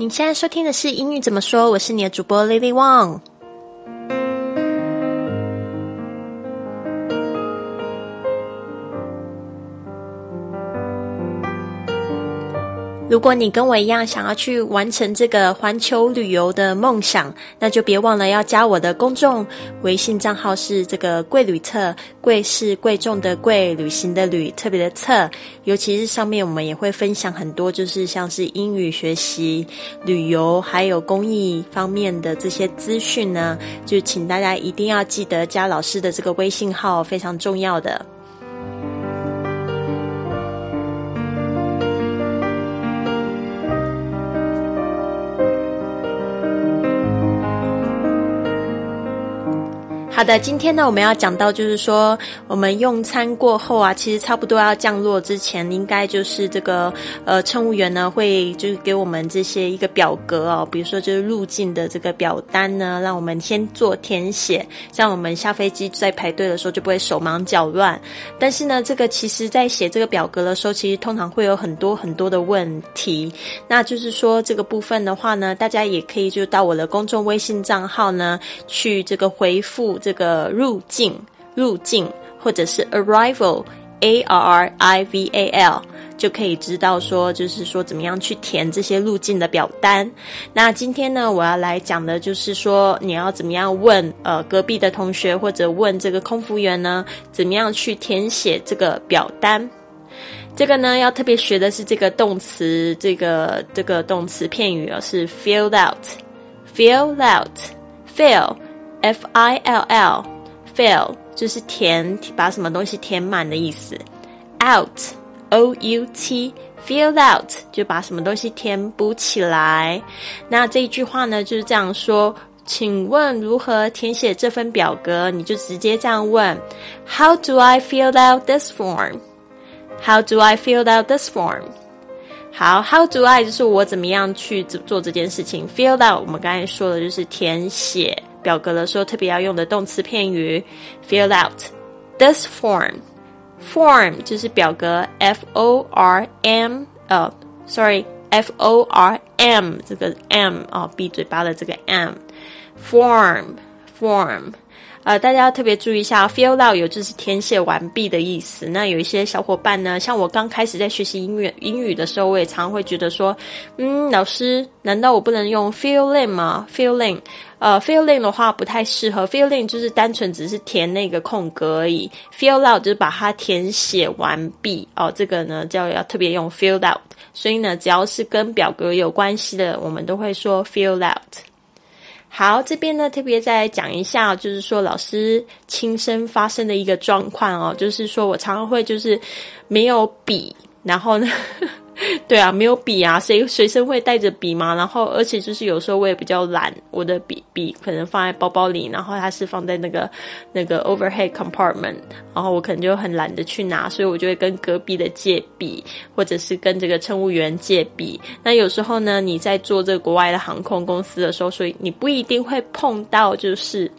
你现在收听的是英语怎么说？我是你的主播 Lily Wang。如果你跟我一样想要去完成这个环球旅游的梦想，那就别忘了要加我的公众微信账号是这个“贵旅特”，贵是贵重的贵，旅行的旅，特别的特。尤其是上面我们也会分享很多，就是像是英语学习、旅游还有公益方面的这些资讯呢，就请大家一定要记得加老师的这个微信号，非常重要的。好的，今天呢，我们要讲到就是说，我们用餐过后啊，其实差不多要降落之前，应该就是这个呃，乘务员呢会就是给我们这些一个表格哦，比如说就是入境的这个表单呢，让我们先做填写，这样我们下飞机在排队的时候就不会手忙脚乱。但是呢，这个其实在写这个表格的时候，其实通常会有很多很多的问题。那就是说这个部分的话呢，大家也可以就到我的公众微信账号呢去这个回复。这个入境，入境或者是 arrival a r r i v a l 就可以知道说，就是说怎么样去填这些入境的表单。那今天呢，我要来讲的就是说，你要怎么样问呃隔壁的同学或者问这个空服员呢，怎么样去填写这个表单？这个呢，要特别学的是这个动词，这个这个动词片语啊，是 fill out，fill out，fill。F I L L fill 就是填，把什么东西填满的意思。Out O U T fill out 就把什么东西填补起来。那这一句话呢就是这样说：请问如何填写这份表格？你就直接这样问：How do I fill out this form？How do I fill out this form？好，How do I 就是我怎么样去做这件事情？Fill out 我们刚才说的就是填写。表格的时候特别要用的动词片语，fill out this form。form 就是表格，f o r m，呃，sorry，f o r m 这个 m 哦，闭嘴巴的这个 m，form，form。呃，大家要特别注意一下，fill out 有就是填写完毕的意思。那有一些小伙伴呢，像我刚开始在学习英语英语的时候，我也常会觉得说，嗯，老师，难道我不能用 fill in 吗？fill in，呃，fill in 的话不太适合，fill in 就是单纯只是填那个空格而已，fill out 就是把它填写完毕哦。这个呢，就要特别用 fill out。所以呢，只要是跟表格有关系的，我们都会说 fill out。好，这边呢特别再讲一下，就是说老师亲身发生的一个状况哦，就是说我常常会就是没有笔，然后呢。对啊，没有笔啊，谁随身会带着笔嘛？然后，而且就是有时候我也比较懒，我的笔笔可能放在包包里，然后它是放在那个那个 overhead compartment，然后我可能就很懒得去拿，所以我就会跟隔壁的借笔，或者是跟这个乘务员借笔。那有时候呢，你在做这个国外的航空公司的时候，所以你不一定会碰到，就是。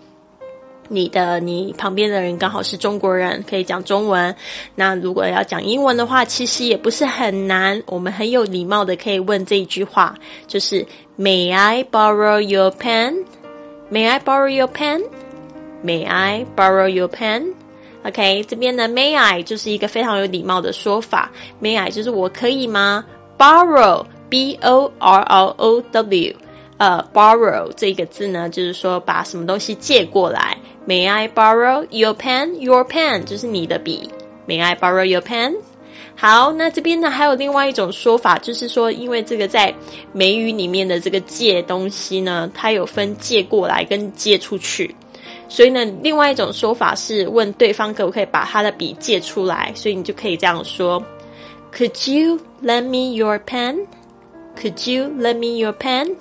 你的你旁边的人刚好是中国人，可以讲中文。那如果要讲英文的话，其实也不是很难。我们很有礼貌的可以问这一句话，就是 May I borrow your pen? May I borrow your pen? May I borrow your pen? OK，这边呢 May I 就是一个非常有礼貌的说法。May I 就是我可以吗？Borrow B O R R O W，呃，borrow 这个字呢，就是说把什么东西借过来。May I borrow your pen? Your pen 就是你的笔。May I borrow your pen? 好，那这边呢还有另外一种说法，就是说，因为这个在美语里面的这个借东西呢，它有分借过来跟借出去，所以呢，另外一种说法是问对方可不可以把他的笔借出来，所以你就可以这样说：Could you lend me your pen? Could you lend me your pen?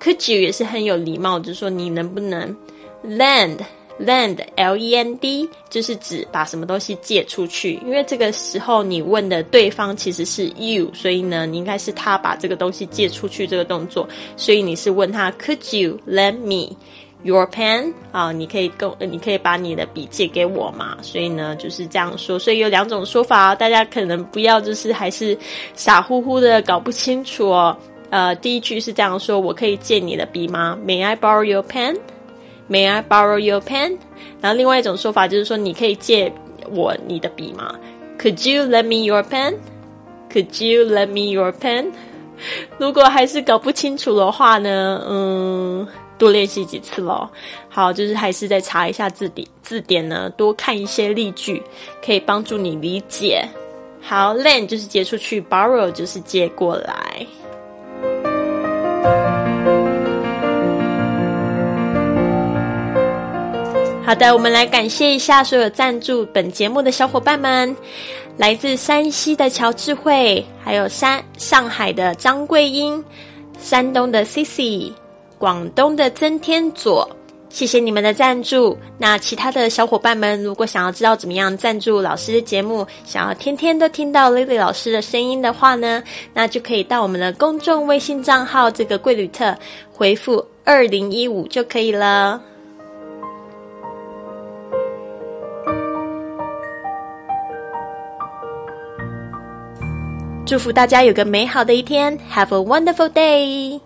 Could you 也是很有礼貌，就是说你能不能 lend。Lend, L-E-N-D，就是指把什么东西借出去。因为这个时候你问的对方其实是 you，所以呢，你应该是他把这个东西借出去这个动作。所以你是问他，Could you lend me your pen？啊，你可以跟，你可以把你的笔借给我嘛？所以呢，就是这样说。所以有两种说法，大家可能不要就是还是傻乎乎的搞不清楚哦。呃，第一句是这样说：“我可以借你的笔吗？”May I borrow your pen? May I borrow your pen? 然后另外一种说法就是说：“你可以借我你的笔吗？”Could you lend me your pen? Could you lend me your pen? 如果还是搞不清楚的话呢，嗯，多练习几次咯。好，就是还是再查一下字典，字典呢，多看一些例句，可以帮助你理解。好，lend 就是借出去，borrow 就是借过来。好的，我们来感谢一下所有赞助本节目的小伙伴们，来自山西的乔智慧，还有山上海的张桂英，山东的 Cici，广东的曾天佐，谢谢你们的赞助。那其他的小伙伴们，如果想要知道怎么样赞助老师的节目，想要天天都听到 Lily 老师的声音的话呢，那就可以到我们的公众微信账号这个贵旅特回复二零一五就可以了。祝福大家有个美好的一天，Have a wonderful day。